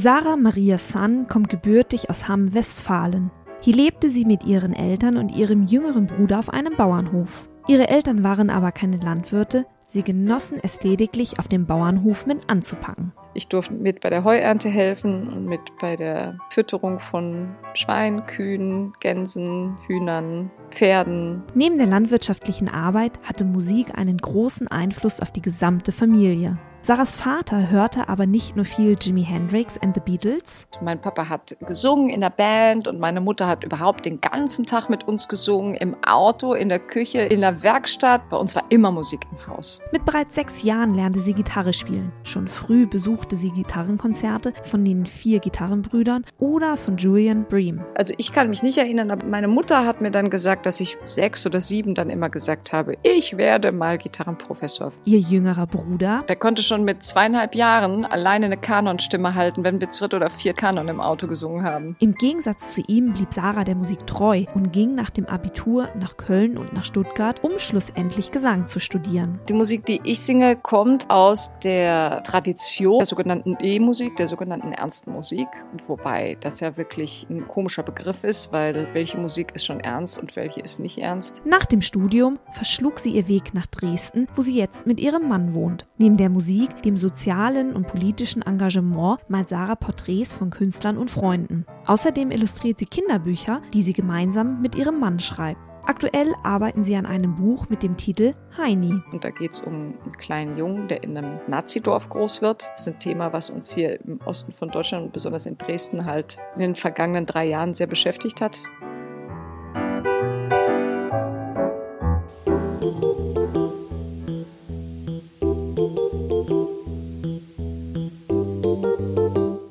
Sarah Maria Sun kommt gebürtig aus Hamm-Westfalen. Hier lebte sie mit ihren Eltern und ihrem jüngeren Bruder auf einem Bauernhof. Ihre Eltern waren aber keine Landwirte, sie genossen es lediglich auf dem Bauernhof mit anzupacken. Ich durfte mit bei der Heuernte helfen und mit bei der Fütterung von Schweinen, Kühen, Gänsen, Hühnern, Pferden. Neben der landwirtschaftlichen Arbeit hatte Musik einen großen Einfluss auf die gesamte Familie. Sarahs Vater hörte aber nicht nur viel Jimi Hendrix and the Beatles. Mein Papa hat gesungen in der Band und meine Mutter hat überhaupt den ganzen Tag mit uns gesungen, im Auto, in der Küche, in der Werkstatt. Bei uns war immer Musik im Haus. Mit bereits sechs Jahren lernte sie Gitarre spielen. Schon früh besuchte sie Gitarrenkonzerte von den vier Gitarrenbrüdern oder von Julian Bream. Also ich kann mich nicht erinnern, aber meine Mutter hat mir dann gesagt, dass ich sechs oder sieben dann immer gesagt habe, ich werde mal Gitarrenprofessor. Ihr jüngerer Bruder, der konnte schon mit zweieinhalb Jahren alleine eine Kanonstimme halten, wenn wir dritt oder vier Kanon im Auto gesungen haben. Im Gegensatz zu ihm blieb Sarah der Musik treu und ging nach dem Abitur nach Köln und nach Stuttgart, um schlussendlich Gesang zu studieren. Die Musik, die ich singe, kommt aus der Tradition der sogenannten E-Musik, der sogenannten ernsten Musik. Wobei das ja wirklich ein komischer Begriff ist, weil welche Musik ist schon ernst und welche ist nicht ernst. Nach dem Studium verschlug sie ihr Weg nach Dresden, wo sie jetzt mit ihrem Mann wohnt. Neben der Musik Musik, dem sozialen und politischen Engagement malt Sarah Porträts von Künstlern und Freunden. Außerdem illustriert sie Kinderbücher, die sie gemeinsam mit ihrem Mann schreibt. Aktuell arbeiten sie an einem Buch mit dem Titel Heini. Und da geht es um einen kleinen Jungen, der in einem Nazidorf groß wird. Das ist ein Thema, was uns hier im Osten von Deutschland und besonders in Dresden halt in den vergangenen drei Jahren sehr beschäftigt hat.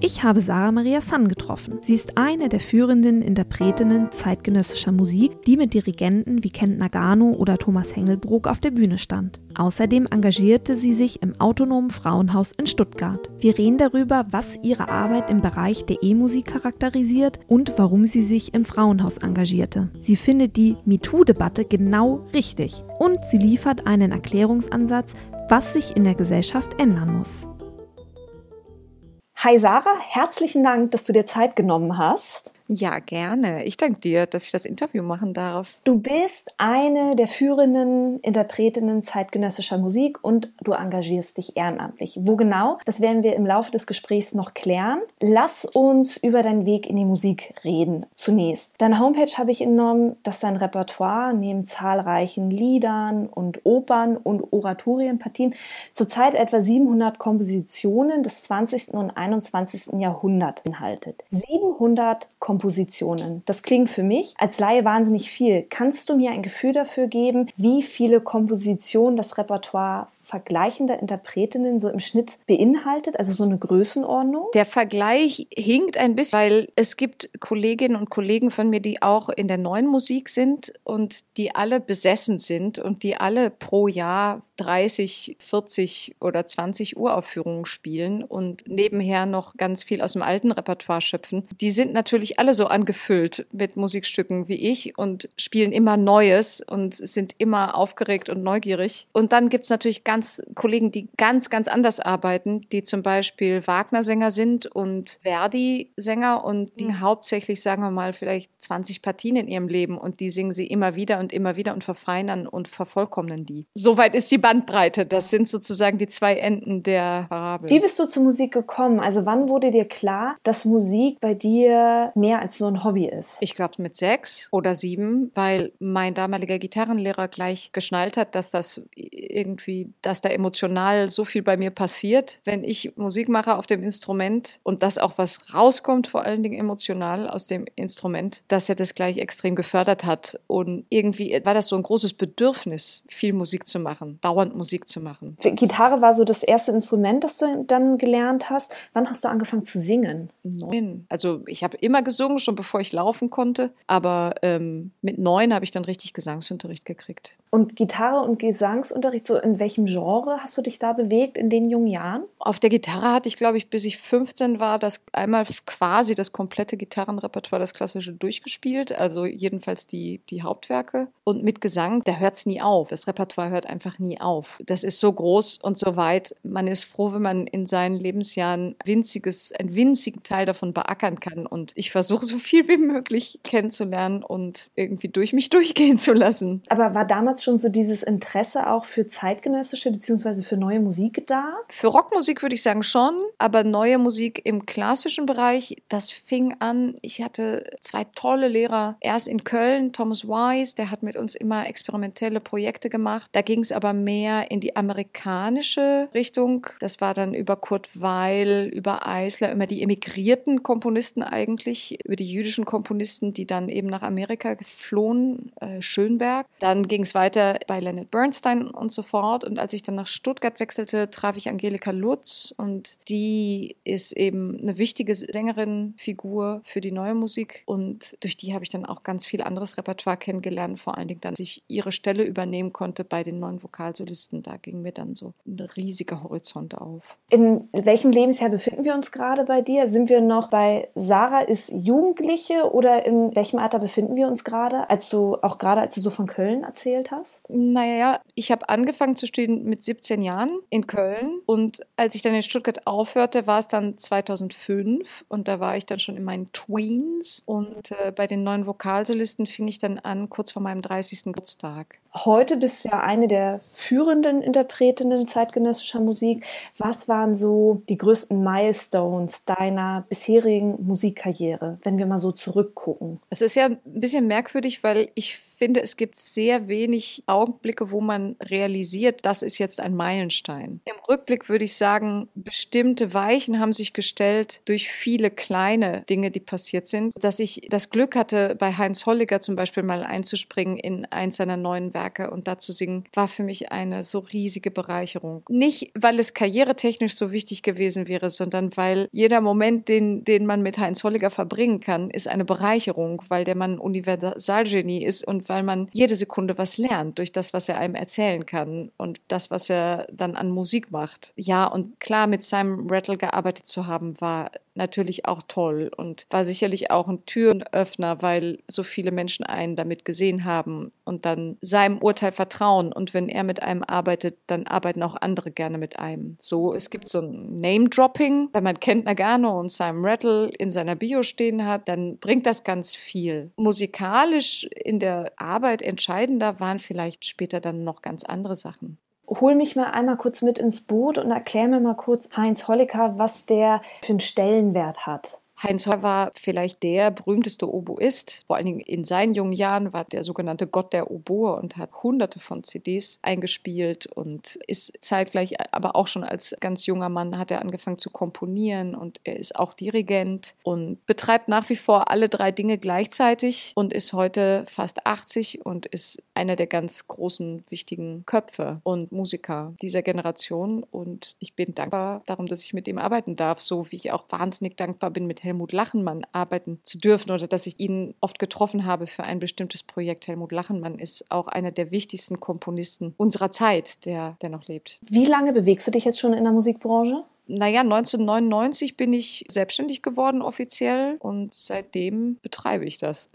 Ich habe Sarah Maria San getroffen. Sie ist eine der führenden Interpretinnen zeitgenössischer Musik, die mit Dirigenten wie Kent Nagano oder Thomas Hengelbrook auf der Bühne stand. Außerdem engagierte sie sich im Autonomen Frauenhaus in Stuttgart. Wir reden darüber, was ihre Arbeit im Bereich der E-Musik charakterisiert und warum sie sich im Frauenhaus engagierte. Sie findet die MeToo-Debatte genau richtig und sie liefert einen Erklärungsansatz, was sich in der Gesellschaft ändern muss. Hi Sarah, herzlichen Dank, dass du dir Zeit genommen hast. Ja, gerne. Ich danke dir, dass ich das Interview machen darf. Du bist eine der führenden Interpretinnen zeitgenössischer Musik und du engagierst dich ehrenamtlich. Wo genau? Das werden wir im Laufe des Gesprächs noch klären. Lass uns über deinen Weg in die Musik reden. Zunächst. Deine Homepage habe ich entnommen, dass dein Repertoire neben zahlreichen Liedern und Opern und Oratorienpartien zurzeit etwa 700 Kompositionen des 20. und 21. Jahrhunderts beinhaltet. 700 Kompositionen Kompositionen. Das klingt für mich als Laie wahnsinnig viel. Kannst du mir ein Gefühl dafür geben, wie viele Kompositionen das Repertoire vergleichender Interpretinnen so im Schnitt beinhaltet? Also so eine Größenordnung? Der Vergleich hinkt ein bisschen, weil es gibt Kolleginnen und Kollegen von mir, die auch in der neuen Musik sind und die alle besessen sind und die alle pro Jahr 30, 40 oder 20 Uraufführungen spielen und nebenher noch ganz viel aus dem alten Repertoire schöpfen. Die sind natürlich alle so angefüllt mit Musikstücken wie ich und spielen immer Neues und sind immer aufgeregt und neugierig. Und dann gibt's natürlich ganz Kollegen, die ganz, ganz anders arbeiten, die zum Beispiel Wagner-Sänger sind und Verdi-Sänger und die mhm. hauptsächlich, sagen wir mal, vielleicht 20 Partien in ihrem Leben und die singen sie immer wieder und immer wieder und verfeinern und vervollkommnen die. Soweit ist die Bandbreite. Das sind sozusagen die zwei Enden der Parabel. Wie bist du zur Musik gekommen? Also wann wurde dir klar, dass Musik bei dir mehr als so ein Hobby ist? Ich glaube mit sechs oder sieben, weil mein damaliger Gitarrenlehrer gleich geschnallt hat, dass das irgendwie, dass da emotional so viel bei mir passiert, wenn ich Musik mache auf dem Instrument und dass auch was rauskommt, vor allen Dingen emotional aus dem Instrument, dass er das gleich extrem gefördert hat. Und irgendwie war das so ein großes Bedürfnis, viel Musik zu machen, dauernd Musik zu machen. Gitarre war so das erste Instrument, das du dann gelernt hast. Wann hast du angefangen zu singen? Neun. Also ich habe immer gesungen, schon bevor ich laufen konnte. Aber ähm, mit neun habe ich dann richtig Gesangsunterricht gekriegt. Und Gitarre und Gesangsunterricht, so in welchem Genre hast du dich da bewegt in den jungen Jahren? Auf der Gitarre hatte ich, glaube ich, bis ich 15 war, das einmal quasi das komplette Gitarrenrepertoire, das klassische durchgespielt. Also jedenfalls die, die Hauptwerke. Und mit Gesang, da hört es nie auf. Das Repertoire hört einfach nie auf. Das ist so groß und so weit. Man ist froh, wenn man in seinen Lebensjahren winziges, einen winzigen Teil davon beackern kann. Und ich versuche so viel wie möglich kennenzulernen und irgendwie durch mich durchgehen zu lassen. Aber war damals schon so dieses Interesse auch für zeitgenössische bzw. für neue Musik da? Für Rockmusik würde ich sagen schon, aber neue Musik im klassischen Bereich, das fing an. Ich hatte zwei tolle Lehrer. Erst in Köln, Thomas Wise, der hat mit uns immer experimentelle Projekte gemacht. Da ging es aber mehr in die amerikanische Richtung. Das war dann über Kurt Weil, über Eisler, immer die emigrierten Komponisten eigentlich, über die jüdischen Komponisten, die dann eben nach Amerika geflohen, äh, Schönberg. Dann ging es weiter bei Leonard Bernstein und so fort. Und als ich dann nach Stuttgart wechselte, traf ich Angelika Lutz und die ist eben eine wichtige Sängerin, Figur für die neue Musik. Und durch die habe ich dann auch ganz viel anderes Repertoire kennengelernt, vor allen Dingen dann, dass ich ihre Stelle übernehmen konnte bei den neuen Vokalsolisten. Da ging mir dann so ein riesiger Horizont auf. In welchem Lebensjahr befinden wir uns gerade bei dir? Sind wir noch bei Sarah ist Jugendliche oder in welchem Alter befinden wir uns gerade? Als du auch gerade, als du so von Köln erzählt hast? Naja, ich habe angefangen zu studieren mit 17 Jahren in Köln und als ich dann in Stuttgart aufhörte, war es dann 2005 und da war ich dann schon in meinen Tweens und äh, bei den neuen Vokalsolisten fing ich dann an, kurz vor meinem 30. Geburtstag. Heute bist du ja eine der führenden Interpretinnen zeitgenössischer Musik. Was waren so die größten Milestones deiner bisherigen Musikkarriere, wenn wir mal so zurückgucken? Es ist ja ein bisschen merkwürdig, weil ich finde, es gibt sehr wenig Augenblicke, wo man realisiert, das ist jetzt ein Meilenstein. Im Rückblick würde ich sagen, bestimmte Weichen haben sich gestellt durch viele kleine Dinge, die passiert sind, dass ich das Glück hatte, bei Heinz Holliger zum Beispiel mal einzuspringen in eins seiner neuen Werke und da zu singen, war für mich eine so riesige Bereicherung. Nicht, weil es karrieretechnisch so wichtig gewesen wäre, sondern weil jeder Moment, den, den man mit Heinz Holliger verbringen kann, ist eine Bereicherung, weil der Mann Universalgenie ist und weil man jede Sekunde was lernt durch das, was er einem erzählen kann und das, was er dann an Musik macht. Ja, und klar, mit Simon Rattle gearbeitet zu haben, war natürlich auch toll und war sicherlich auch ein Türenöffner, weil so viele Menschen einen damit gesehen haben und dann seinem Urteil vertrauen. Und wenn er mit einem arbeitet, dann arbeiten auch andere gerne mit einem. So, es gibt so ein Name-Dropping, wenn man kennt Nagano und Simon Rattle in seiner Bio stehen hat, dann bringt das ganz viel. Musikalisch in der Arbeit entscheidender waren vielleicht später dann noch ganz andere Sachen hol mich mal einmal kurz mit ins Boot und erklär mir mal kurz, Heinz Holliker, was der für einen Stellenwert hat. Heinz Heu war vielleicht der berühmteste Oboist. Vor allen Dingen in seinen jungen Jahren war der sogenannte Gott der Oboe und hat hunderte von CDs eingespielt und ist zeitgleich, aber auch schon als ganz junger Mann hat er angefangen zu komponieren und er ist auch Dirigent und betreibt nach wie vor alle drei Dinge gleichzeitig und ist heute fast 80 und ist einer der ganz großen, wichtigen Köpfe und Musiker dieser Generation und ich bin dankbar darum, dass ich mit ihm arbeiten darf, so wie ich auch wahnsinnig dankbar bin, mit Helmut Lachenmann arbeiten zu dürfen oder dass ich ihn oft getroffen habe für ein bestimmtes Projekt. Helmut Lachenmann ist auch einer der wichtigsten Komponisten unserer Zeit, der, der noch lebt. Wie lange bewegst du dich jetzt schon in der Musikbranche? naja, 1999 bin ich selbstständig geworden offiziell und seitdem betreibe ich das.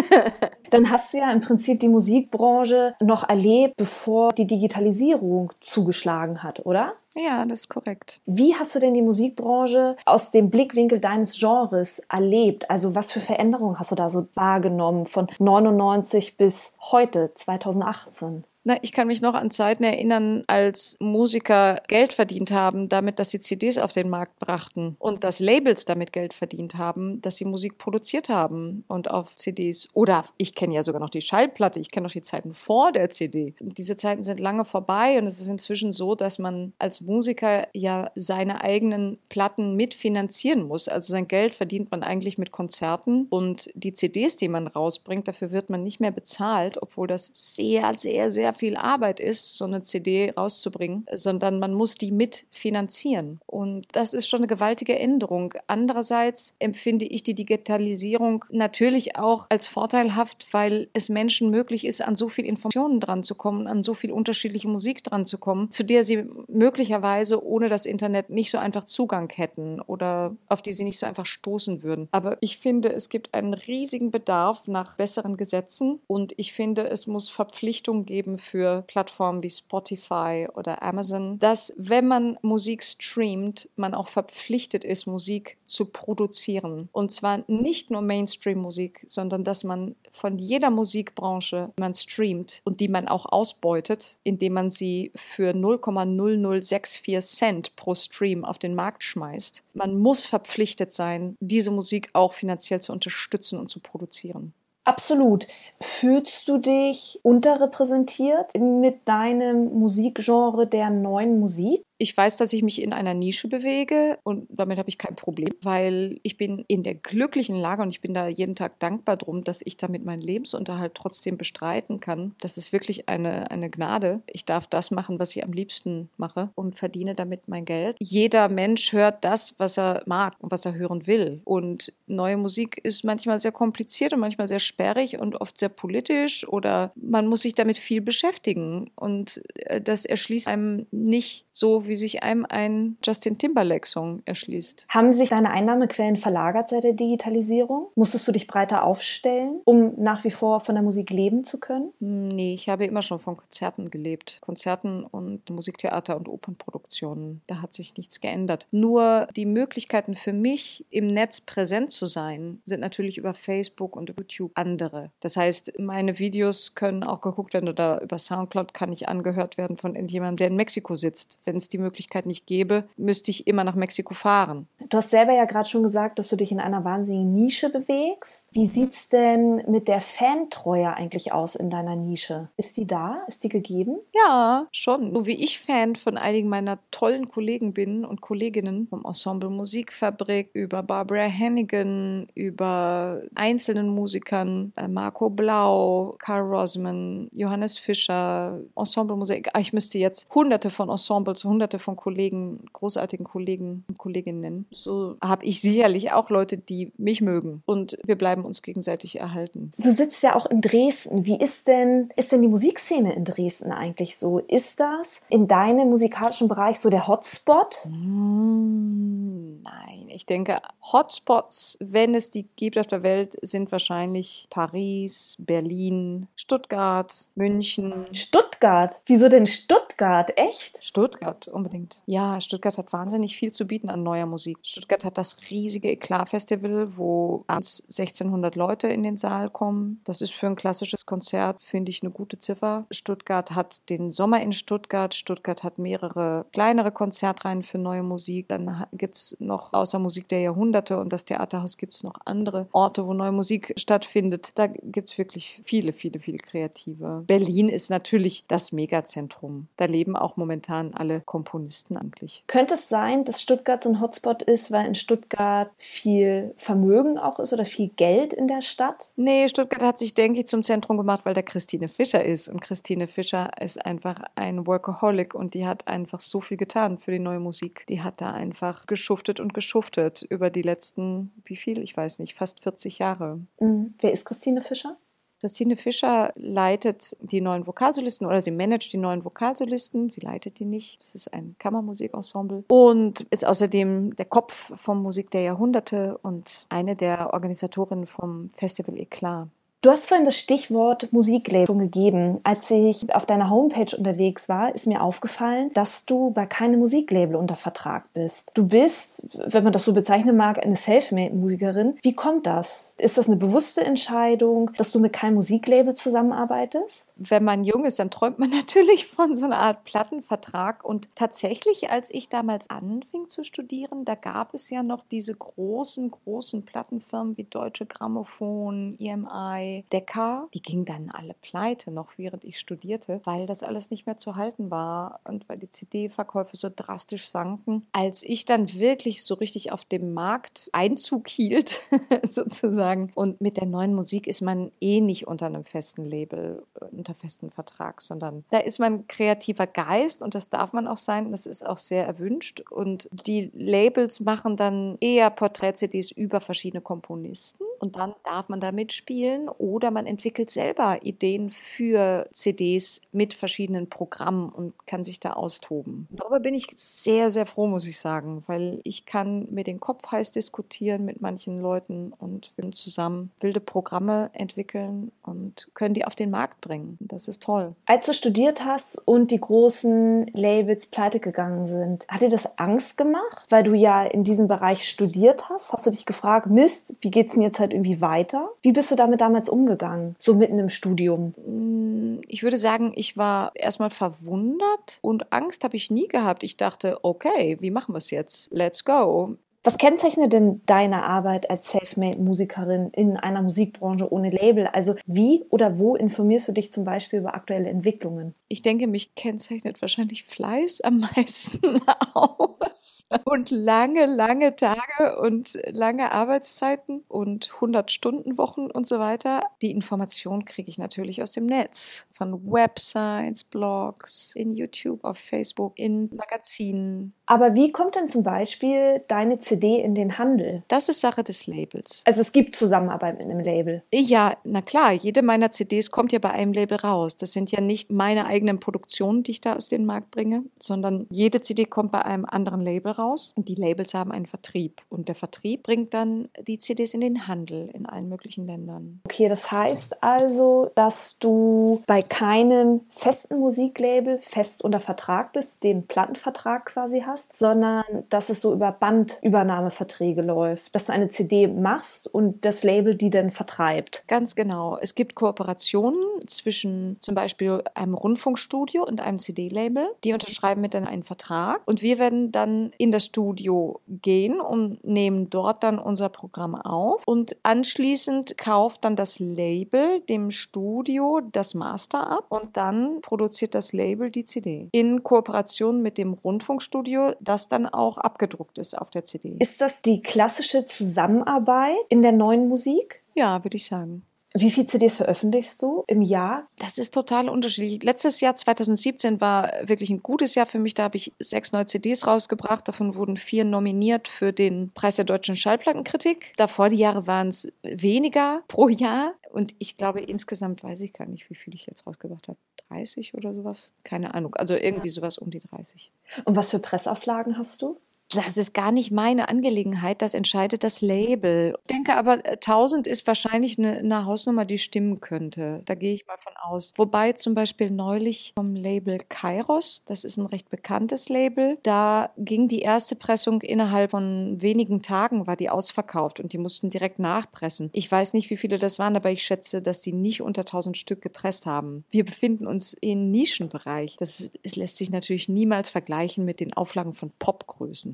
Dann hast du ja im Prinzip die Musikbranche noch erlebt, bevor die Digitalisierung zugeschlagen hat, oder? Ja, das ist korrekt. Wie hast du denn die Musikbranche aus dem Blickwinkel deines Genres erlebt? Also was für Veränderungen hast du da so wahrgenommen von 99 bis heute, 2018? Na, ich kann mich noch an Zeiten erinnern, als Musiker Geld verdient haben, damit, dass sie CDs auf den Markt brachten und dass Labels damit Geld verdient haben, dass sie Musik produziert haben und auf CDs. Oder ich kenne ja sogar noch die Schallplatte, ich kenne noch die Zeiten vor der CD. Diese Zeiten sind lange vorbei und es ist inzwischen so, dass man als Musiker ja seine eigenen Platten mitfinanzieren muss. Also sein Geld verdient man eigentlich mit Konzerten und die CDs, die man rausbringt, dafür wird man nicht mehr bezahlt, obwohl das sehr, sehr, sehr viel Arbeit ist, so eine CD rauszubringen, sondern man muss die mitfinanzieren. Und das ist schon eine gewaltige Änderung. Andererseits empfinde ich die Digitalisierung natürlich auch als vorteilhaft, weil es Menschen möglich ist, an so viel Informationen dran zu kommen, an so viel unterschiedliche Musik dran zu kommen, zu der sie möglicherweise ohne das Internet nicht so einfach Zugang hätten oder auf die sie nicht so einfach stoßen würden. Aber ich finde, es gibt einen riesigen Bedarf nach besseren Gesetzen und ich finde, es muss Verpflichtungen geben für Plattformen wie Spotify oder Amazon, dass wenn man Musik streamt, man auch verpflichtet ist, Musik zu produzieren. Und zwar nicht nur Mainstream-Musik, sondern dass man von jeder Musikbranche, die man streamt und die man auch ausbeutet, indem man sie für 0,0064 Cent pro Stream auf den Markt schmeißt. Man muss verpflichtet sein, diese Musik auch finanziell zu unterstützen und zu produzieren. Absolut. Fühlst du dich unterrepräsentiert mit deinem Musikgenre der neuen Musik? Ich weiß, dass ich mich in einer Nische bewege und damit habe ich kein Problem, weil ich bin in der glücklichen Lage und ich bin da jeden Tag dankbar drum, dass ich damit meinen Lebensunterhalt trotzdem bestreiten kann. Das ist wirklich eine, eine Gnade. Ich darf das machen, was ich am liebsten mache und verdiene damit mein Geld. Jeder Mensch hört das, was er mag und was er hören will. Und neue Musik ist manchmal sehr kompliziert und manchmal sehr sperrig und oft sehr politisch oder man muss sich damit viel beschäftigen und äh, das erschließt einem nicht so wie sich einem ein Justin Timberlake-Song erschließt. Haben sich deine Einnahmequellen verlagert seit der Digitalisierung? Musstest du dich breiter aufstellen, um nach wie vor von der Musik leben zu können? Nee, ich habe immer schon von Konzerten gelebt. Konzerten und Musiktheater und Opernproduktionen. Da hat sich nichts geändert. Nur die Möglichkeiten für mich, im Netz präsent zu sein, sind natürlich über Facebook und YouTube andere. Das heißt, meine Videos können auch geguckt werden oder über Soundcloud kann ich angehört werden von irgendjemandem, der in Mexiko sitzt. Wenn es die Möglichkeit nicht gäbe, müsste ich immer nach Mexiko fahren. Du hast selber ja gerade schon gesagt, dass du dich in einer wahnsinnigen Nische bewegst. Wie sieht es denn mit der Fantreue eigentlich aus in deiner Nische? Ist die da? Ist die gegeben? Ja, schon. So wie ich Fan von einigen meiner tollen Kollegen bin und Kolleginnen vom Ensemble Musikfabrik über Barbara Hannigan, über einzelnen Musikern, äh, Marco Blau, Carl Rosman, Johannes Fischer, Ensemble Musik. Ah, ich müsste jetzt hunderte von Ensembles, hunderte hunderte von Kollegen, großartigen Kollegen und Kolleginnen. So habe ich sicherlich auch Leute, die mich mögen. Und wir bleiben uns gegenseitig erhalten. Du sitzt ja auch in Dresden. Wie ist denn, ist denn die Musikszene in Dresden eigentlich so? Ist das in deinem musikalischen Bereich so der Hotspot? Hm, nein, ich denke, Hotspots, wenn es die gibt auf der Welt, sind wahrscheinlich Paris, Berlin, Stuttgart, München. Stuttgart? Wieso denn Stuttgart? Echt? Stuttgart, unbedingt. Ja, Stuttgart hat wahnsinnig viel zu bieten an neuer Musik. Stuttgart hat das riesige Eklat-Festival, wo abends 1600 Leute in den Saal kommen. Das ist für ein klassisches Konzert, finde ich, eine gute Ziffer. Stuttgart hat den Sommer in Stuttgart. Stuttgart hat mehrere kleinere Konzertreihen für neue Musik. Dann gibt es noch außer Musik der Jahrhunderte und das Theaterhaus gibt es noch andere Orte, wo neue Musik stattfindet. Da gibt es wirklich viele, viele, viele Kreative. Berlin ist natürlich das Megazentrum. Da leben auch momentan alle Komponisten eigentlich. Könnte es sein, dass Stuttgart so ein Hotspot ist, weil in Stuttgart viel Vermögen auch ist oder viel Geld in der Stadt? Nee, Stuttgart hat sich, denke ich, zum Zentrum gemacht, weil da Christine Fischer ist. Und Christine Fischer ist einfach ein Workaholic und die hat einfach so viel getan für die neue Musik. Die hat da einfach geschuftet und geschuftet über die letzten, wie viel? Ich weiß nicht, fast 40 Jahre. Mhm. Wer ist Christine Fischer? Christine Fischer leitet die neuen Vokalsolisten oder sie managt die neuen Vokalsolisten. Sie leitet die nicht. Das ist ein Kammermusikensemble und ist außerdem der Kopf vom Musik der Jahrhunderte und eine der Organisatorinnen vom Festival Eklat. Du hast vorhin das Stichwort Musiklabel schon gegeben. Als ich auf deiner Homepage unterwegs war, ist mir aufgefallen, dass du bei keinem Musiklabel unter Vertrag bist. Du bist, wenn man das so bezeichnen mag, eine Selfmade-Musikerin. Wie kommt das? Ist das eine bewusste Entscheidung, dass du mit keinem Musiklabel zusammenarbeitest? Wenn man jung ist, dann träumt man natürlich von so einer Art Plattenvertrag. Und tatsächlich, als ich damals anfing zu studieren, da gab es ja noch diese großen, großen Plattenfirmen wie Deutsche Grammophon, EMI, Decker, die gingen dann alle pleite, noch während ich studierte, weil das alles nicht mehr zu halten war und weil die CD-Verkäufe so drastisch sanken. Als ich dann wirklich so richtig auf dem Markt Einzug hielt, sozusagen, und mit der neuen Musik ist man eh nicht unter einem festen Label, äh, unter festem Vertrag, sondern da ist man kreativer Geist und das darf man auch sein. Das ist auch sehr erwünscht. Und die Labels machen dann eher Porträt-CDs über verschiedene Komponisten und dann darf man da mitspielen oder man entwickelt selber Ideen für CDs mit verschiedenen Programmen und kann sich da austoben. Darüber bin ich sehr, sehr froh, muss ich sagen, weil ich kann mir den Kopf heiß diskutieren mit manchen Leuten und wir zusammen wilde Programme entwickeln und können die auf den Markt bringen. Das ist toll. Als du studiert hast und die großen Labels pleite gegangen sind, hat dir das Angst gemacht, weil du ja in diesem Bereich studiert hast? Hast du dich gefragt, Mist, wie geht's denn jetzt halt irgendwie weiter? Wie bist du damit damals umgegangen, so mitten im Studium? Mm, ich würde sagen, ich war erstmal verwundert und Angst habe ich nie gehabt. Ich dachte, okay, wie machen wir es jetzt? Let's go. Was kennzeichnet denn deine Arbeit als Selfmade-Musikerin in einer Musikbranche ohne Label? Also wie oder wo informierst du dich zum Beispiel über aktuelle Entwicklungen? Ich denke, mich kennzeichnet wahrscheinlich Fleiß am meisten aus. Und lange, lange Tage und lange Arbeitszeiten und 100-Stunden-Wochen und so weiter. Die Information kriege ich natürlich aus dem Netz. Von Websites, Blogs, in YouTube, auf Facebook, in Magazinen. Aber wie kommt denn zum Beispiel deine CD in den Handel? Das ist Sache des Labels. Also es gibt Zusammenarbeit mit einem Label. Ja, na klar, jede meiner CDs kommt ja bei einem Label raus. Das sind ja nicht meine eigenen Produktionen, die ich da aus dem Markt bringe, sondern jede CD kommt bei einem anderen Label raus. Und die Labels haben einen Vertrieb. Und der Vertrieb bringt dann die CDs in den Handel in allen möglichen Ländern. Okay, das heißt also, dass du bei keinem festen Musiklabel fest unter Vertrag bist, den Plattenvertrag quasi hast, sondern dass es so über Bandübernahmeverträge läuft, dass du eine CD machst und das Label die dann vertreibt. Ganz genau. Es gibt Kooperationen zwischen zum Beispiel einem Rundfunkstudio und einem CD-Label. Die unterschreiben mit dann einen Vertrag und wir werden dann in das Studio gehen und nehmen dort dann unser Programm auf und anschließend kauft dann das Label dem Studio das Master ab und dann produziert das Label die CD in Kooperation mit dem Rundfunkstudio, das dann auch abgedruckt ist auf der CD. Ist das die klassische Zusammenarbeit in der neuen Musik? Ja, würde ich sagen. Wie viele CDs veröffentlichst du im Jahr? Das ist total unterschiedlich. Letztes Jahr, 2017, war wirklich ein gutes Jahr für mich. Da habe ich sechs neue CDs rausgebracht. Davon wurden vier nominiert für den Preis der deutschen Schallplattenkritik. Davor die Jahre waren es weniger pro Jahr. Und ich glaube, insgesamt weiß ich gar nicht, wie viel ich jetzt rausgebracht habe. 30 oder sowas? Keine Ahnung. Also irgendwie sowas um die 30. Und was für Pressauflagen hast du? Das ist gar nicht meine Angelegenheit, das entscheidet das Label. Ich denke aber, 1000 ist wahrscheinlich eine, eine Hausnummer, die stimmen könnte. Da gehe ich mal von aus. Wobei zum Beispiel neulich vom Label Kairos, das ist ein recht bekanntes Label, da ging die erste Pressung innerhalb von wenigen Tagen, war die ausverkauft und die mussten direkt nachpressen. Ich weiß nicht, wie viele das waren, aber ich schätze, dass die nicht unter 1000 Stück gepresst haben. Wir befinden uns im Nischenbereich. Das, das lässt sich natürlich niemals vergleichen mit den Auflagen von Popgrößen.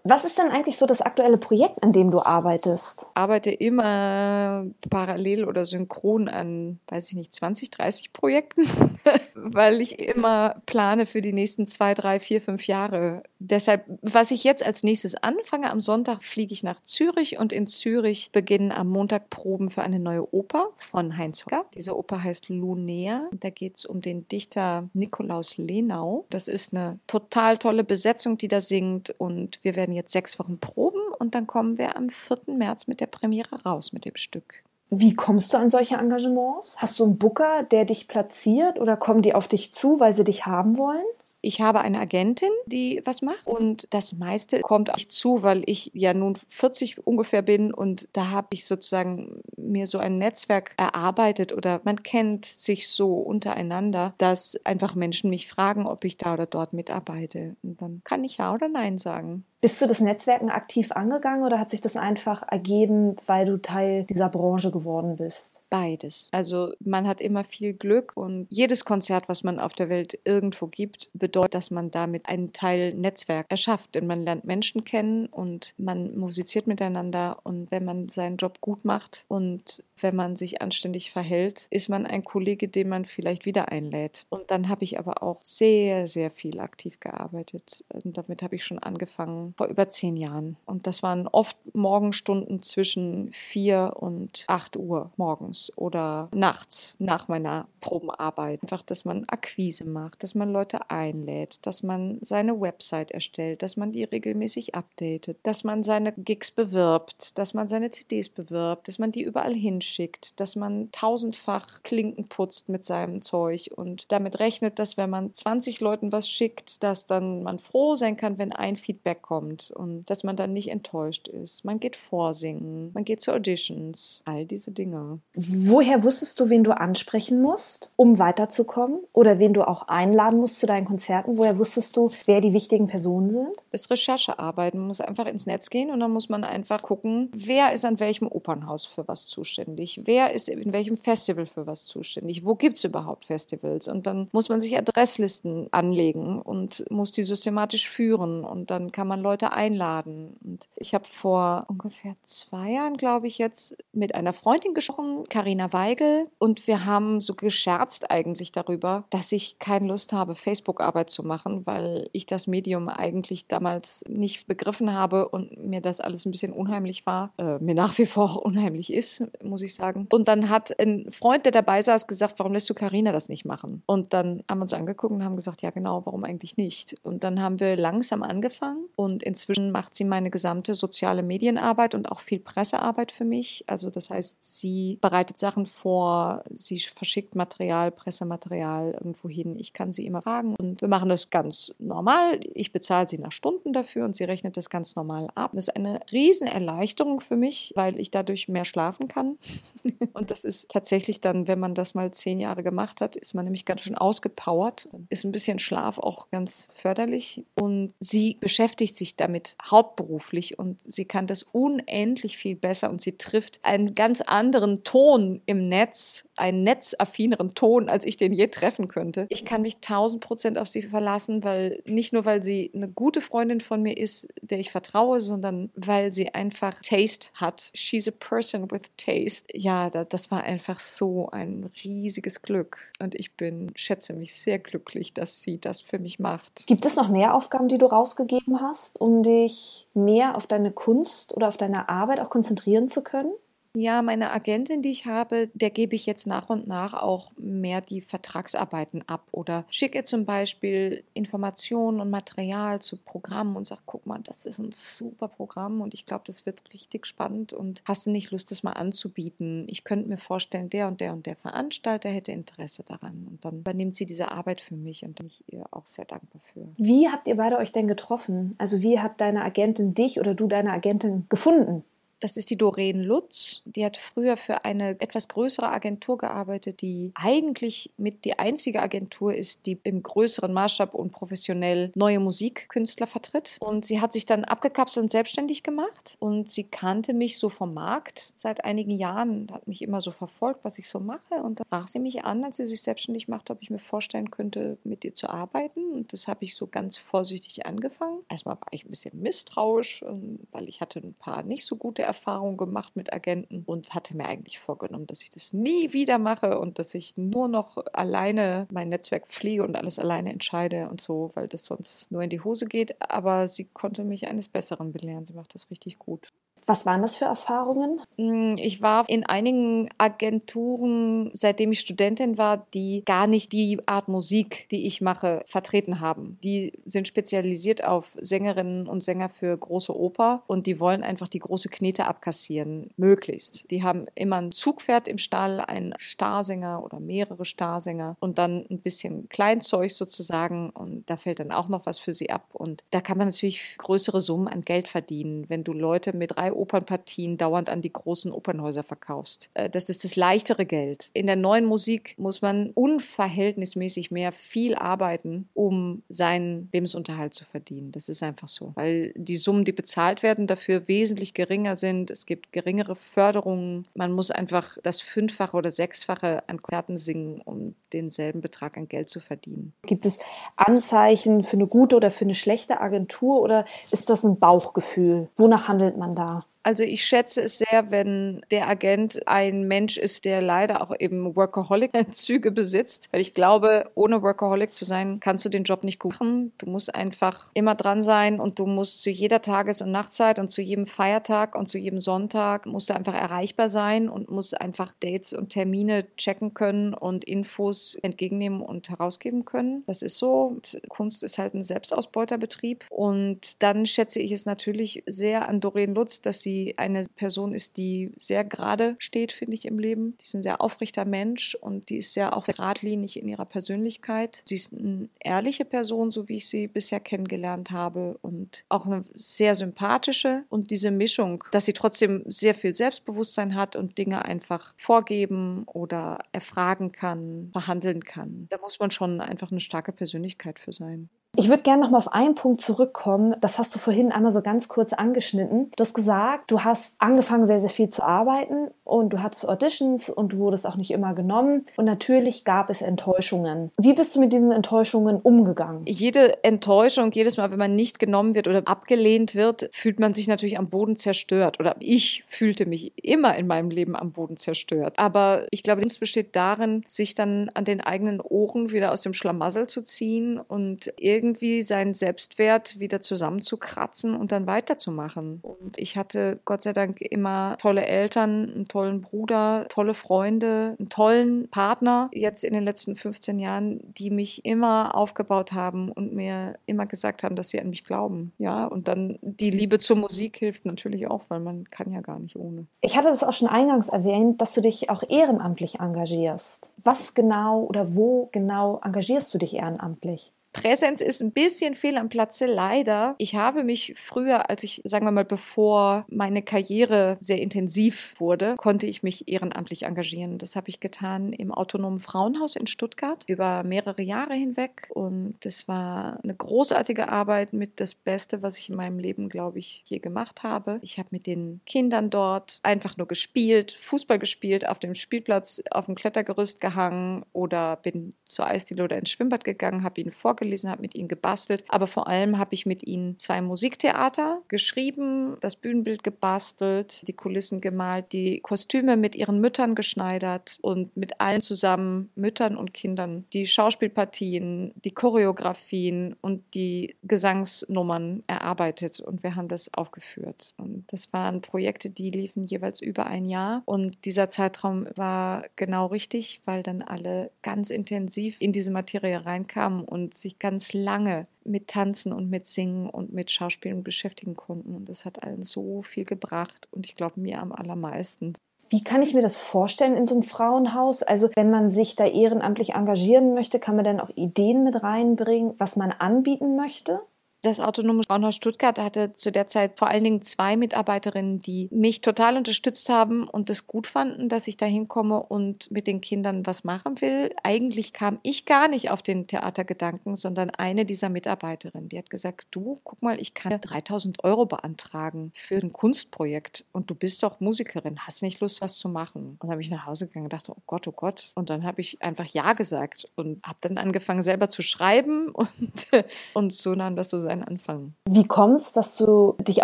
Was ist denn eigentlich so das aktuelle Projekt, an dem du arbeitest? Ich arbeite immer parallel oder synchron an, weiß ich nicht, 20, 30 Projekten, weil ich immer plane für die nächsten zwei, drei, vier, fünf Jahre. Deshalb, was ich jetzt als nächstes anfange, am Sonntag fliege ich nach Zürich und in Zürich beginnen am Montag Proben für eine neue Oper von Heinz Hocker. Diese Oper heißt Lunea. Da geht es um den Dichter Nikolaus Lenau. Das ist eine total tolle Besetzung, die da singt und wir werden jetzt sechs Wochen proben und dann kommen wir am 4. März mit der Premiere raus mit dem Stück. Wie kommst du an solche Engagements? Hast du einen Booker, der dich platziert oder kommen die auf dich zu, weil sie dich haben wollen? Ich habe eine Agentin, die was macht und das meiste kommt euch zu, weil ich ja nun 40 ungefähr bin und da habe ich sozusagen mir so ein Netzwerk erarbeitet oder man kennt sich so untereinander, dass einfach Menschen mich fragen, ob ich da oder dort mitarbeite und dann kann ich ja oder nein sagen. Bist du das Netzwerken aktiv angegangen oder hat sich das einfach ergeben, weil du Teil dieser Branche geworden bist? Beides. Also man hat immer viel Glück und jedes Konzert, was man auf der Welt irgendwo gibt, bedeutet, dass man damit einen Teil Netzwerk erschafft. Denn man lernt Menschen kennen und man musiziert miteinander und wenn man seinen Job gut macht und wenn man sich anständig verhält, ist man ein Kollege, den man vielleicht wieder einlädt. Und dann habe ich aber auch sehr, sehr viel aktiv gearbeitet. Und damit habe ich schon angefangen vor über zehn Jahren. Und das waren oft Morgenstunden zwischen vier und acht Uhr morgens oder nachts nach meiner Probenarbeit. Einfach, dass man Akquise macht, dass man Leute einlädt, dass man seine Website erstellt, dass man die regelmäßig updatet, dass man seine Gigs bewirbt, dass man seine CDs bewirbt, dass man die überall hinschickt, dass man tausendfach Klinken putzt mit seinem Zeug und damit rechnet, dass wenn man 20 Leuten was schickt, dass dann man froh sein kann, wenn ein Feedback kommt und dass man dann nicht enttäuscht ist. Man geht vorsingen, man geht zu Auditions, all diese Dinge. Woher wusstest du, wen du ansprechen musst, um weiterzukommen? Oder wen du auch einladen musst zu deinen Konzerten? Woher wusstest du, wer die wichtigen Personen sind? Das ist Recherchearbeit. Man muss einfach ins Netz gehen und dann muss man einfach gucken, wer ist an welchem Opernhaus für was zuständig? Wer ist in welchem Festival für was zuständig? Wo gibt es überhaupt Festivals? Und dann muss man sich Adresslisten anlegen und muss die systematisch führen und dann kann man Leute einladen. Und ich habe vor ungefähr zwei Jahren, glaube ich, jetzt mit einer Freundin gesprochen, Karina Weigel und wir haben so gescherzt eigentlich darüber, dass ich keine Lust habe, Facebook-Arbeit zu machen, weil ich das Medium eigentlich damals nicht begriffen habe und mir das alles ein bisschen unheimlich war, äh, mir nach wie vor unheimlich ist, muss ich sagen. Und dann hat ein Freund, der dabei saß, gesagt, warum lässt du Karina das nicht machen? Und dann haben wir uns angeguckt und haben gesagt, ja genau, warum eigentlich nicht? Und dann haben wir langsam angefangen und inzwischen macht sie meine gesamte soziale Medienarbeit und auch viel Pressearbeit für mich. Also das heißt, sie bereitet bereitet Sachen vor, sie verschickt Material, Pressematerial irgendwo hin. Ich kann sie immer fragen und wir machen das ganz normal. Ich bezahle sie nach Stunden dafür und sie rechnet das ganz normal ab. Das ist eine Riesenerleichterung für mich, weil ich dadurch mehr schlafen kann. und das ist tatsächlich dann, wenn man das mal zehn Jahre gemacht hat, ist man nämlich ganz schön ausgepowert. Ist ein bisschen Schlaf auch ganz förderlich. Und sie beschäftigt sich damit hauptberuflich und sie kann das unendlich viel besser und sie trifft einen ganz anderen Ton Ton im Netz, einen netzaffineren Ton, als ich den je treffen könnte. Ich kann mich tausend Prozent auf sie verlassen, weil nicht nur, weil sie eine gute Freundin von mir ist, der ich vertraue, sondern weil sie einfach Taste hat. She's a person with taste. Ja, das war einfach so ein riesiges Glück. Und ich bin, schätze mich sehr glücklich, dass sie das für mich macht. Gibt es noch mehr Aufgaben, die du rausgegeben hast, um dich mehr auf deine Kunst oder auf deine Arbeit auch konzentrieren zu können? Ja, meine Agentin, die ich habe, der gebe ich jetzt nach und nach auch mehr die Vertragsarbeiten ab oder schicke zum Beispiel Informationen und Material zu Programmen und sage, guck mal, das ist ein super Programm und ich glaube, das wird richtig spannend und hast du nicht Lust, das mal anzubieten? Ich könnte mir vorstellen, der und der und der Veranstalter hätte Interesse daran und dann übernimmt sie diese Arbeit für mich und bin ich ihr auch sehr dankbar für. Wie habt ihr beide euch denn getroffen? Also wie hat deine Agentin dich oder du deine Agentin gefunden? Das ist die Doreen Lutz. Die hat früher für eine etwas größere Agentur gearbeitet, die eigentlich mit die einzige Agentur ist, die im größeren Maßstab und professionell neue Musikkünstler vertritt. Und sie hat sich dann abgekapselt und selbstständig gemacht. Und sie kannte mich so vom Markt seit einigen Jahren, hat mich immer so verfolgt, was ich so mache. Und dann sprach sie mich an, als sie sich selbstständig macht, ob ich mir vorstellen könnte, mit ihr zu arbeiten. Und das habe ich so ganz vorsichtig angefangen. Erstmal war ich ein bisschen misstrauisch, ähm, weil ich hatte ein paar nicht so gute Erfahrung gemacht mit Agenten und hatte mir eigentlich vorgenommen, dass ich das nie wieder mache und dass ich nur noch alleine mein Netzwerk pflege und alles alleine entscheide und so, weil das sonst nur in die Hose geht. Aber sie konnte mich eines Besseren belehren. Sie macht das richtig gut. Was waren das für Erfahrungen? Hm, ich war in einigen Agenturen, seitdem ich Studentin war, die gar nicht die Art Musik, die ich mache, vertreten haben. Die sind spezialisiert auf Sängerinnen und Sänger für große Oper und die wollen einfach die große Knete abkassieren, möglichst. Die haben immer ein Zugpferd im Stall, einen Starsänger oder mehrere Starsänger und dann ein bisschen Kleinzeug sozusagen und da fällt dann auch noch was für sie ab und da kann man natürlich größere Summen an Geld verdienen, wenn du Leute mit drei Opernpartien dauernd an die großen Opernhäuser verkaufst. Äh, das ist das leichtere Geld. In der neuen Musik muss man unverhältnismäßig mehr viel arbeiten, um seinen Lebensunterhalt zu verdienen. Das ist einfach so, weil die Summen, die bezahlt werden, dafür wesentlich geringer sind. Es gibt geringere Förderungen. Man muss einfach das Fünffache oder Sechsfache an Konzerten singen, um denselben Betrag an Geld zu verdienen. Gibt es Anzeichen für eine gute oder für eine schlechte Agentur oder ist das ein Bauchgefühl? Wonach handelt man da? Also ich schätze es sehr, wenn der Agent ein Mensch ist, der leider auch eben Workaholic-Züge besitzt. Weil ich glaube, ohne Workaholic zu sein, kannst du den Job nicht gut machen. Du musst einfach immer dran sein und du musst zu jeder Tages- und Nachtzeit und zu jedem Feiertag und zu jedem Sonntag musst du einfach erreichbar sein und musst einfach Dates und Termine checken können und Infos entgegennehmen und herausgeben können. Das ist so. Kunst ist halt ein Selbstausbeuterbetrieb. Und dann schätze ich es natürlich sehr an Doreen Lutz, dass sie sie eine Person ist, die sehr gerade steht, finde ich, im Leben. Die ist ein sehr aufrichter Mensch und die ist sehr auch geradlinig in ihrer Persönlichkeit. Sie ist eine ehrliche Person, so wie ich sie bisher kennengelernt habe und auch eine sehr sympathische und diese Mischung, dass sie trotzdem sehr viel Selbstbewusstsein hat und Dinge einfach vorgeben oder erfragen kann, verhandeln kann. Da muss man schon einfach eine starke Persönlichkeit für sein. Ich würde gerne noch mal auf einen Punkt zurückkommen. Das hast du vorhin einmal so ganz kurz angeschnitten. Du hast gesagt, du hast angefangen, sehr, sehr viel zu arbeiten und du hattest Auditions und du wurdest auch nicht immer genommen. Und natürlich gab es Enttäuschungen. Wie bist du mit diesen Enttäuschungen umgegangen? Jede Enttäuschung, jedes Mal, wenn man nicht genommen wird oder abgelehnt wird, fühlt man sich natürlich am Boden zerstört. Oder ich fühlte mich immer in meinem Leben am Boden zerstört. Aber ich glaube, es besteht darin, sich dann an den eigenen Ohren wieder aus dem Schlamassel zu ziehen und irgendwie irgendwie seinen Selbstwert wieder zusammenzukratzen und dann weiterzumachen. Und ich hatte Gott sei Dank immer tolle Eltern, einen tollen Bruder, tolle Freunde, einen tollen Partner jetzt in den letzten 15 Jahren, die mich immer aufgebaut haben und mir immer gesagt haben, dass sie an mich glauben. Ja, und dann die Liebe zur Musik hilft natürlich auch, weil man kann ja gar nicht ohne. Ich hatte das auch schon eingangs erwähnt, dass du dich auch ehrenamtlich engagierst. Was genau oder wo genau engagierst du dich ehrenamtlich? Präsenz ist ein bisschen fehl am Platze, leider. Ich habe mich früher, als ich, sagen wir mal, bevor meine Karriere sehr intensiv wurde, konnte ich mich ehrenamtlich engagieren. Das habe ich getan im Autonomen Frauenhaus in Stuttgart über mehrere Jahre hinweg. Und das war eine großartige Arbeit mit das Beste, was ich in meinem Leben, glaube ich, je gemacht habe. Ich habe mit den Kindern dort einfach nur gespielt, Fußball gespielt, auf dem Spielplatz, auf dem Klettergerüst gehangen oder bin zur Eisdiele oder ins Schwimmbad gegangen, habe ihnen vorgelesen gelesen, habe mit ihnen gebastelt. Aber vor allem habe ich mit ihnen zwei Musiktheater geschrieben, das Bühnenbild gebastelt, die Kulissen gemalt, die Kostüme mit ihren Müttern geschneidert und mit allen zusammen, Müttern und Kindern, die Schauspielpartien, die Choreografien und die Gesangsnummern erarbeitet. Und wir haben das aufgeführt. Und das waren Projekte, die liefen jeweils über ein Jahr. Und dieser Zeitraum war genau richtig, weil dann alle ganz intensiv in diese Materie reinkamen und sich sich ganz lange mit Tanzen und mit Singen und mit Schauspielen beschäftigen konnten. Und das hat allen so viel gebracht und ich glaube mir am allermeisten. Wie kann ich mir das vorstellen in so einem Frauenhaus? Also wenn man sich da ehrenamtlich engagieren möchte, kann man dann auch Ideen mit reinbringen, was man anbieten möchte? Das Autonome Frauenhaus Stuttgart hatte zu der Zeit vor allen Dingen zwei Mitarbeiterinnen, die mich total unterstützt haben und es gut fanden, dass ich da hinkomme und mit den Kindern was machen will. Eigentlich kam ich gar nicht auf den Theatergedanken, sondern eine dieser Mitarbeiterinnen, die hat gesagt, du, guck mal, ich kann 3000 Euro beantragen für ein Kunstprojekt und du bist doch Musikerin, hast nicht Lust, was zu machen? Und habe ich nach Hause gegangen und dachte, oh Gott, oh Gott. Und dann habe ich einfach Ja gesagt und habe dann angefangen selber zu schreiben und, und so nahm das so sein seinen Anfang. Wie kommt es, dass du dich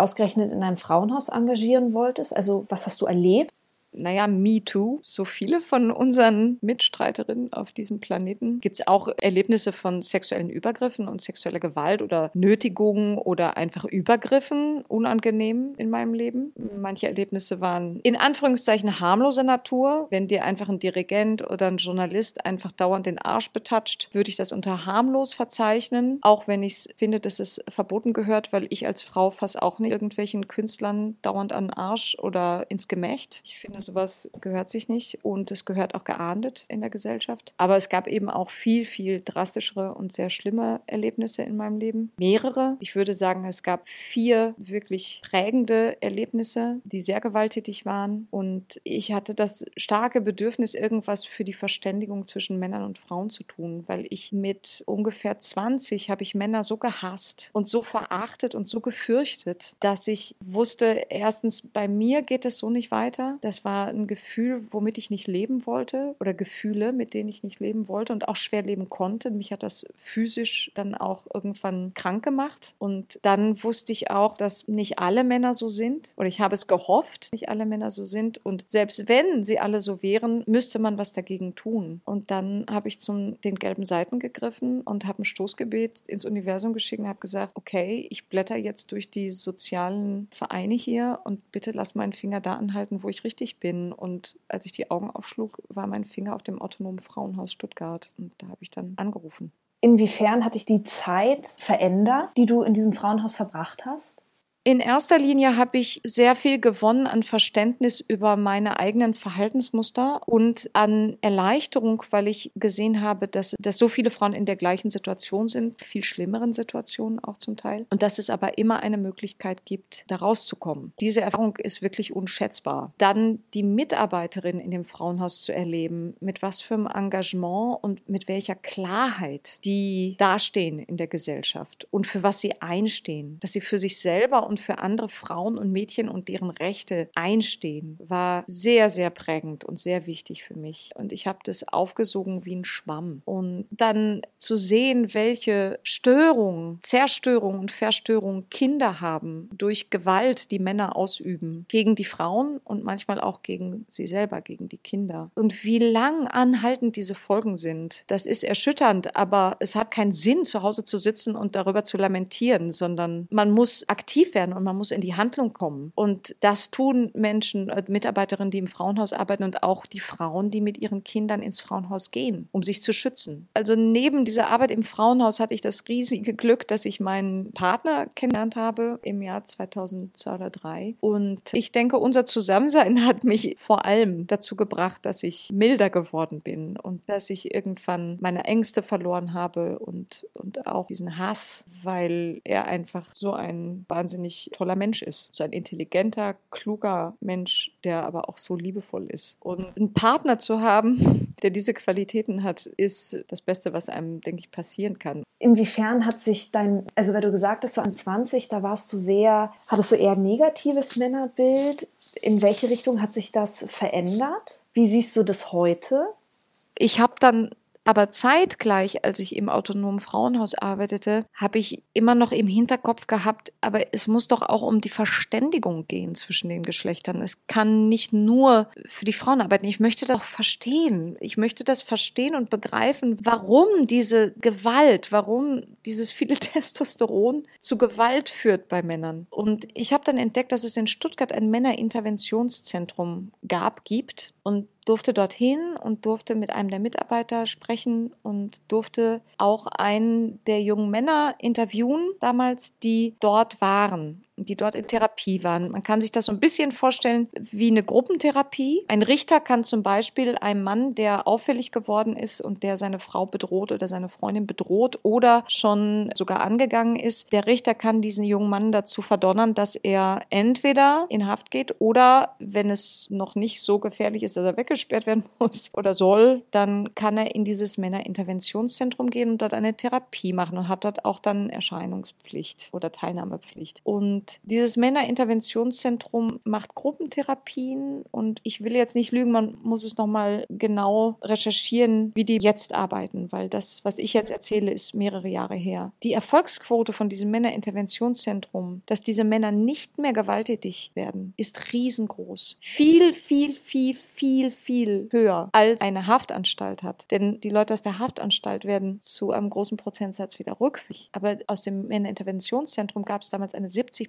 ausgerechnet in einem Frauenhaus engagieren wolltest? Also was hast du erlebt? Naja, Me Too, so viele von unseren Mitstreiterinnen auf diesem Planeten, gibt es auch Erlebnisse von sexuellen Übergriffen und sexueller Gewalt oder Nötigungen oder einfach Übergriffen, unangenehm in meinem Leben. Manche Erlebnisse waren in Anführungszeichen harmloser Natur. Wenn dir einfach ein Dirigent oder ein Journalist einfach dauernd den Arsch betatscht, würde ich das unter harmlos verzeichnen, auch wenn ich finde, dass es verboten gehört, weil ich als Frau fast auch nicht irgendwelchen Künstlern dauernd an den Arsch oder ins Gemächt. Ich finde, sowas gehört sich nicht und es gehört auch geahndet in der Gesellschaft. Aber es gab eben auch viel, viel drastischere und sehr schlimme Erlebnisse in meinem Leben. Mehrere. Ich würde sagen, es gab vier wirklich prägende Erlebnisse, die sehr gewalttätig waren. Und ich hatte das starke Bedürfnis, irgendwas für die Verständigung zwischen Männern und Frauen zu tun, weil ich mit ungefähr 20 habe ich Männer so gehasst und so verachtet und so gefürchtet, dass ich wusste, erstens, bei mir geht es so nicht weiter. Das war ein Gefühl, womit ich nicht leben wollte oder Gefühle, mit denen ich nicht leben wollte und auch schwer leben konnte. Mich hat das physisch dann auch irgendwann krank gemacht. Und dann wusste ich auch, dass nicht alle Männer so sind. Oder ich habe es gehofft, nicht alle Männer so sind. Und selbst wenn sie alle so wären, müsste man was dagegen tun. Und dann habe ich zum den gelben Seiten gegriffen und habe ein Stoßgebet ins Universum geschickt und habe gesagt, okay, ich blätter jetzt durch die sozialen Vereine hier und bitte lass meinen Finger da anhalten, wo ich richtig bin. Und als ich die Augen aufschlug, war mein Finger auf dem autonomen Frauenhaus Stuttgart. Und da habe ich dann angerufen. Inwiefern hat dich die Zeit verändert, die du in diesem Frauenhaus verbracht hast? In erster Linie habe ich sehr viel gewonnen an Verständnis über meine eigenen Verhaltensmuster und an Erleichterung, weil ich gesehen habe, dass, dass so viele Frauen in der gleichen Situation sind, viel schlimmeren Situationen auch zum Teil, und dass es aber immer eine Möglichkeit gibt, da rauszukommen. Diese Erfahrung ist wirklich unschätzbar. Dann die Mitarbeiterin in dem Frauenhaus zu erleben, mit was für einem Engagement und mit welcher Klarheit die dastehen in der Gesellschaft und für was sie einstehen, dass sie für sich selber und für andere Frauen und Mädchen und deren Rechte einstehen, war sehr, sehr prägend und sehr wichtig für mich. Und ich habe das aufgesogen wie ein Schwamm. Und dann zu sehen, welche Störungen, Zerstörungen und Verstörungen Kinder haben durch Gewalt, die Männer ausüben, gegen die Frauen und manchmal auch gegen sie selber, gegen die Kinder. Und wie lang anhaltend diese Folgen sind, das ist erschütternd, aber es hat keinen Sinn, zu Hause zu sitzen und darüber zu lamentieren, sondern man muss aktiv werden werden und man muss in die Handlung kommen. Und das tun Menschen, äh, Mitarbeiterinnen, die im Frauenhaus arbeiten und auch die Frauen, die mit ihren Kindern ins Frauenhaus gehen, um sich zu schützen. Also neben dieser Arbeit im Frauenhaus hatte ich das riesige Glück, dass ich meinen Partner kennengelernt habe im Jahr 2002 oder 2003. Und ich denke, unser Zusammensein hat mich vor allem dazu gebracht, dass ich milder geworden bin und dass ich irgendwann meine Ängste verloren habe und, und auch diesen Hass, weil er einfach so ein wahnsinnig toller Mensch ist. So ein intelligenter, kluger Mensch, der aber auch so liebevoll ist. Und einen Partner zu haben, der diese Qualitäten hat, ist das Beste, was einem, denke ich, passieren kann. Inwiefern hat sich dein, also weil du gesagt hast, so an 20, da warst du sehr, hattest du eher negatives Männerbild. In welche Richtung hat sich das verändert? Wie siehst du das heute? Ich habe dann aber zeitgleich, als ich im autonomen Frauenhaus arbeitete, habe ich immer noch im Hinterkopf gehabt, aber es muss doch auch um die Verständigung gehen zwischen den Geschlechtern. Es kann nicht nur für die Frauen arbeiten. Ich möchte das auch verstehen. Ich möchte das verstehen und begreifen, warum diese Gewalt, warum dieses viele Testosteron zu Gewalt führt bei Männern. Und ich habe dann entdeckt, dass es in Stuttgart ein Männerinterventionszentrum gab, gibt. Und durfte dorthin und durfte mit einem der Mitarbeiter sprechen und durfte auch einen der jungen Männer interviewen, damals, die dort waren die dort in Therapie waren. Man kann sich das so ein bisschen vorstellen wie eine Gruppentherapie. Ein Richter kann zum Beispiel einem Mann, der auffällig geworden ist und der seine Frau bedroht oder seine Freundin bedroht oder schon sogar angegangen ist, der Richter kann diesen jungen Mann dazu verdonnern, dass er entweder in Haft geht oder, wenn es noch nicht so gefährlich ist, dass er eingesperrt werden muss oder soll, dann kann er in dieses Männerinterventionszentrum gehen und dort eine Therapie machen und hat dort auch dann Erscheinungspflicht oder Teilnahmepflicht. Und dieses Männerinterventionszentrum macht Gruppentherapien und ich will jetzt nicht lügen, man muss es nochmal genau recherchieren, wie die jetzt arbeiten, weil das, was ich jetzt erzähle, ist mehrere Jahre her. Die Erfolgsquote von diesem Männerinterventionszentrum, dass diese Männer nicht mehr gewalttätig werden, ist riesengroß. Viel, viel, viel, viel, viel höher als eine Haftanstalt hat. Denn die Leute aus der Haftanstalt werden zu einem großen Prozentsatz wieder rückfällig. Aber aus dem Männerinterventionszentrum gab es damals eine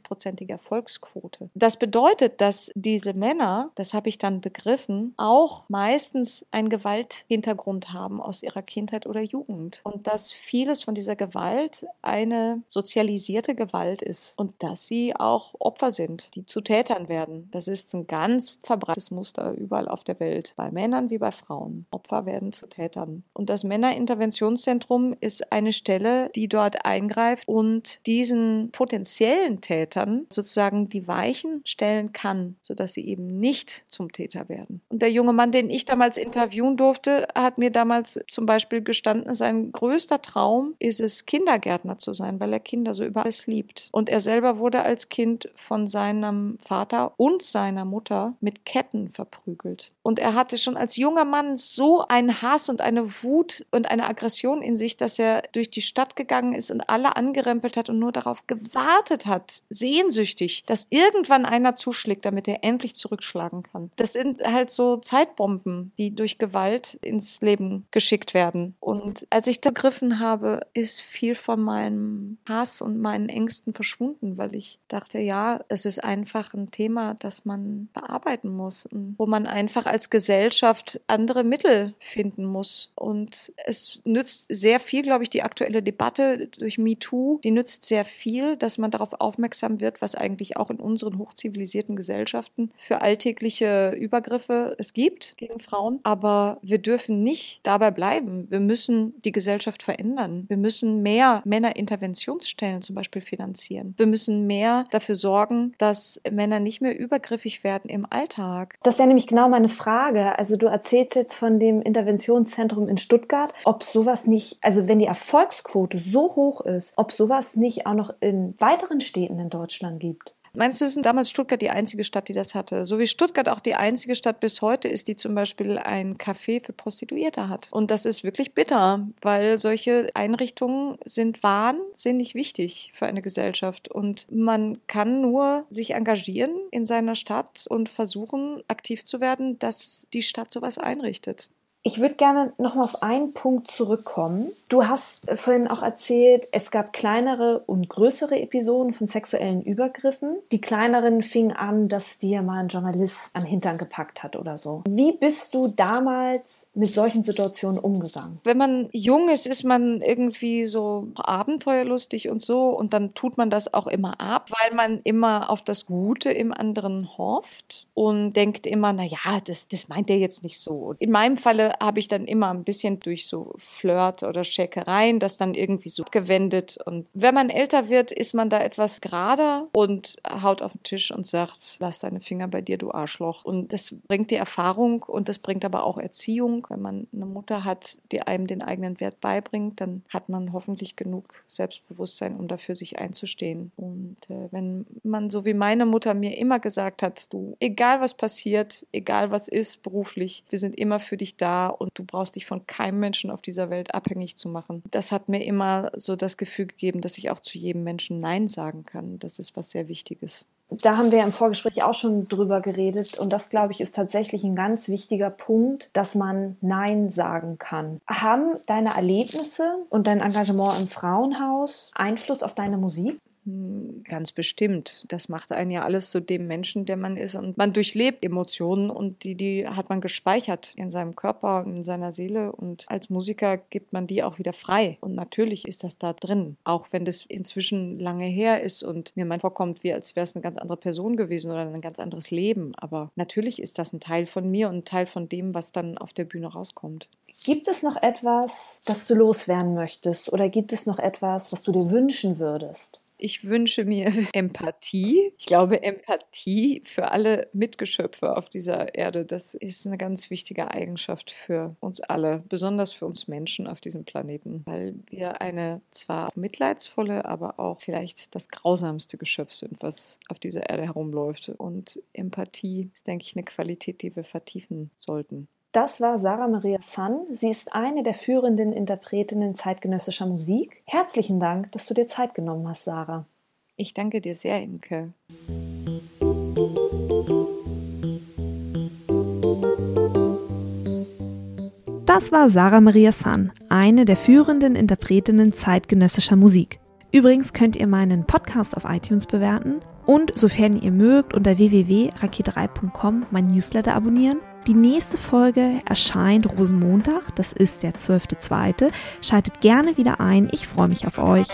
70-prozentige Erfolgsquote. Das bedeutet, dass diese Männer, das habe ich dann begriffen, auch meistens einen Gewalthintergrund haben aus ihrer Kindheit oder Jugend. Und dass vieles von dieser Gewalt eine sozialisierte Gewalt ist und dass sie auch Opfer sind, die zu Tätern werden. Das ist ein ganz verbreitetes Muster überall auf der Welt, bei Männern wie bei Frauen. Opfer werden zu Tätern. Und das Männerinterventionszentrum ist eine Stelle, die dort eingreift und diesen potenziellen Tätern sozusagen die Weichen stellen kann, sodass sie eben nicht zum Täter werden. Und der junge Mann, den ich damals interviewen durfte, hat mir damals zum Beispiel gestanden, sein größter Traum ist es, Kindergärtner zu sein, weil er Kinder so über alles liebt. Und er selber wurde als Kind von seinem Vater und seiner Mutter mit Ketten verprügelt. Und er hatte schon als junger Mann so einen Hass und eine Wut und eine Aggression in sich, dass er durch die Stadt gegangen ist und alle angerempelt hat und nur darauf gewartet hat, sehnsüchtig, dass irgendwann einer zuschlägt, damit er endlich zurückschlagen kann. Das sind halt so Zeitbomben, die durch Gewalt ins Leben geschickt werden. Und als ich da begriffen habe, ist viel von meinem Hass und meinen Ängsten verschwunden, weil ich dachte, ja, es ist einfach ein Thema, das man bearbeiten muss, wo man einfach als Gesellschaft andere Mittel finden muss. Und es nützt sehr viel, glaube ich, die aktuelle Debatte durch MeToo, die nützt sehr viel, dass man darauf aufmerksam wird, was eigentlich auch in unseren hochzivilisierten Gesellschaften für alltägliche Übergriffe es gibt gegen Frauen. Aber wir dürfen nicht dabei bleiben. Wir müssen die Gesellschaft verändern. Wir müssen mehr Männerinterventionsstellen zum Beispiel finanzieren. Wir müssen mehr dafür sorgen, dass Männer nicht mehr übergriffig werden im Alltag. Das wäre nämlich genau meine Frage. Also du erzählst jetzt von dem Interventionszentrum in Stuttgart, ob sowas nicht, also wenn die Erfolgsquote so hoch ist, ob sowas nicht auch noch in weiteren Städten in Deutschland gibt. Meinst du, ist damals Stuttgart die einzige Stadt, die das hatte? So wie Stuttgart auch die einzige Stadt bis heute ist, die zum Beispiel ein Café für Prostituierte hat. Und das ist wirklich bitter, weil solche Einrichtungen sind wahnsinnig wichtig für eine Gesellschaft. Und man kann nur sich engagieren in seiner Stadt und versuchen, aktiv zu werden, dass die Stadt sowas einrichtet. Ich würde gerne noch mal auf einen Punkt zurückkommen. Du hast vorhin auch erzählt, es gab kleinere und größere Episoden von sexuellen Übergriffen. Die kleineren fingen an, dass dir mal ein Journalist am Hintern gepackt hat oder so. Wie bist du damals mit solchen Situationen umgegangen? Wenn man jung ist, ist man irgendwie so abenteuerlustig und so und dann tut man das auch immer ab, weil man immer auf das Gute im anderen hofft und denkt immer, na ja, das, das meint er jetzt nicht so. In meinem Falle habe ich dann immer ein bisschen durch so Flirt oder Schäkereien das dann irgendwie so gewendet. Und wenn man älter wird, ist man da etwas gerader und haut auf den Tisch und sagt, lass deine Finger bei dir, du Arschloch. Und das bringt die Erfahrung und das bringt aber auch Erziehung. Wenn man eine Mutter hat, die einem den eigenen Wert beibringt, dann hat man hoffentlich genug Selbstbewusstsein, um dafür sich einzustehen. Und äh, wenn man so wie meine Mutter mir immer gesagt hat, du, egal was passiert, egal was ist beruflich, wir sind immer für dich da und du brauchst dich von keinem Menschen auf dieser Welt abhängig zu machen. Das hat mir immer so das Gefühl gegeben, dass ich auch zu jedem Menschen Nein sagen kann. Das ist was sehr Wichtiges. Da haben wir im Vorgespräch auch schon drüber geredet und das, glaube ich, ist tatsächlich ein ganz wichtiger Punkt, dass man Nein sagen kann. Haben deine Erlebnisse und dein Engagement im Frauenhaus Einfluss auf deine Musik? Hm, ganz bestimmt. Das macht einen ja alles zu dem Menschen, der man ist. Und man durchlebt Emotionen und die, die hat man gespeichert in seinem Körper und in seiner Seele. Und als Musiker gibt man die auch wieder frei. Und natürlich ist das da drin. Auch wenn das inzwischen lange her ist und mir man vorkommt, wie als wäre es eine ganz andere Person gewesen oder ein ganz anderes Leben. Aber natürlich ist das ein Teil von mir und ein Teil von dem, was dann auf der Bühne rauskommt. Gibt es noch etwas, das du loswerden möchtest? Oder gibt es noch etwas, was du dir wünschen würdest? Ich wünsche mir Empathie. Ich glaube, Empathie für alle Mitgeschöpfe auf dieser Erde, das ist eine ganz wichtige Eigenschaft für uns alle, besonders für uns Menschen auf diesem Planeten, weil wir eine zwar mitleidsvolle, aber auch vielleicht das grausamste Geschöpf sind, was auf dieser Erde herumläuft. Und Empathie ist, denke ich, eine Qualität, die wir vertiefen sollten. Das war Sarah Maria Sun. Sie ist eine der führenden Interpretinnen zeitgenössischer Musik. Herzlichen Dank, dass du dir Zeit genommen hast, Sarah. Ich danke dir sehr, Imke. Das war Sarah Maria Sun, eine der führenden Interpretinnen zeitgenössischer Musik. Übrigens könnt ihr meinen Podcast auf iTunes bewerten und, sofern ihr mögt, unter www.rakete3.com mein Newsletter abonnieren. Die nächste Folge erscheint Rosenmontag, das ist der 12.2. Schaltet gerne wieder ein, ich freue mich auf euch.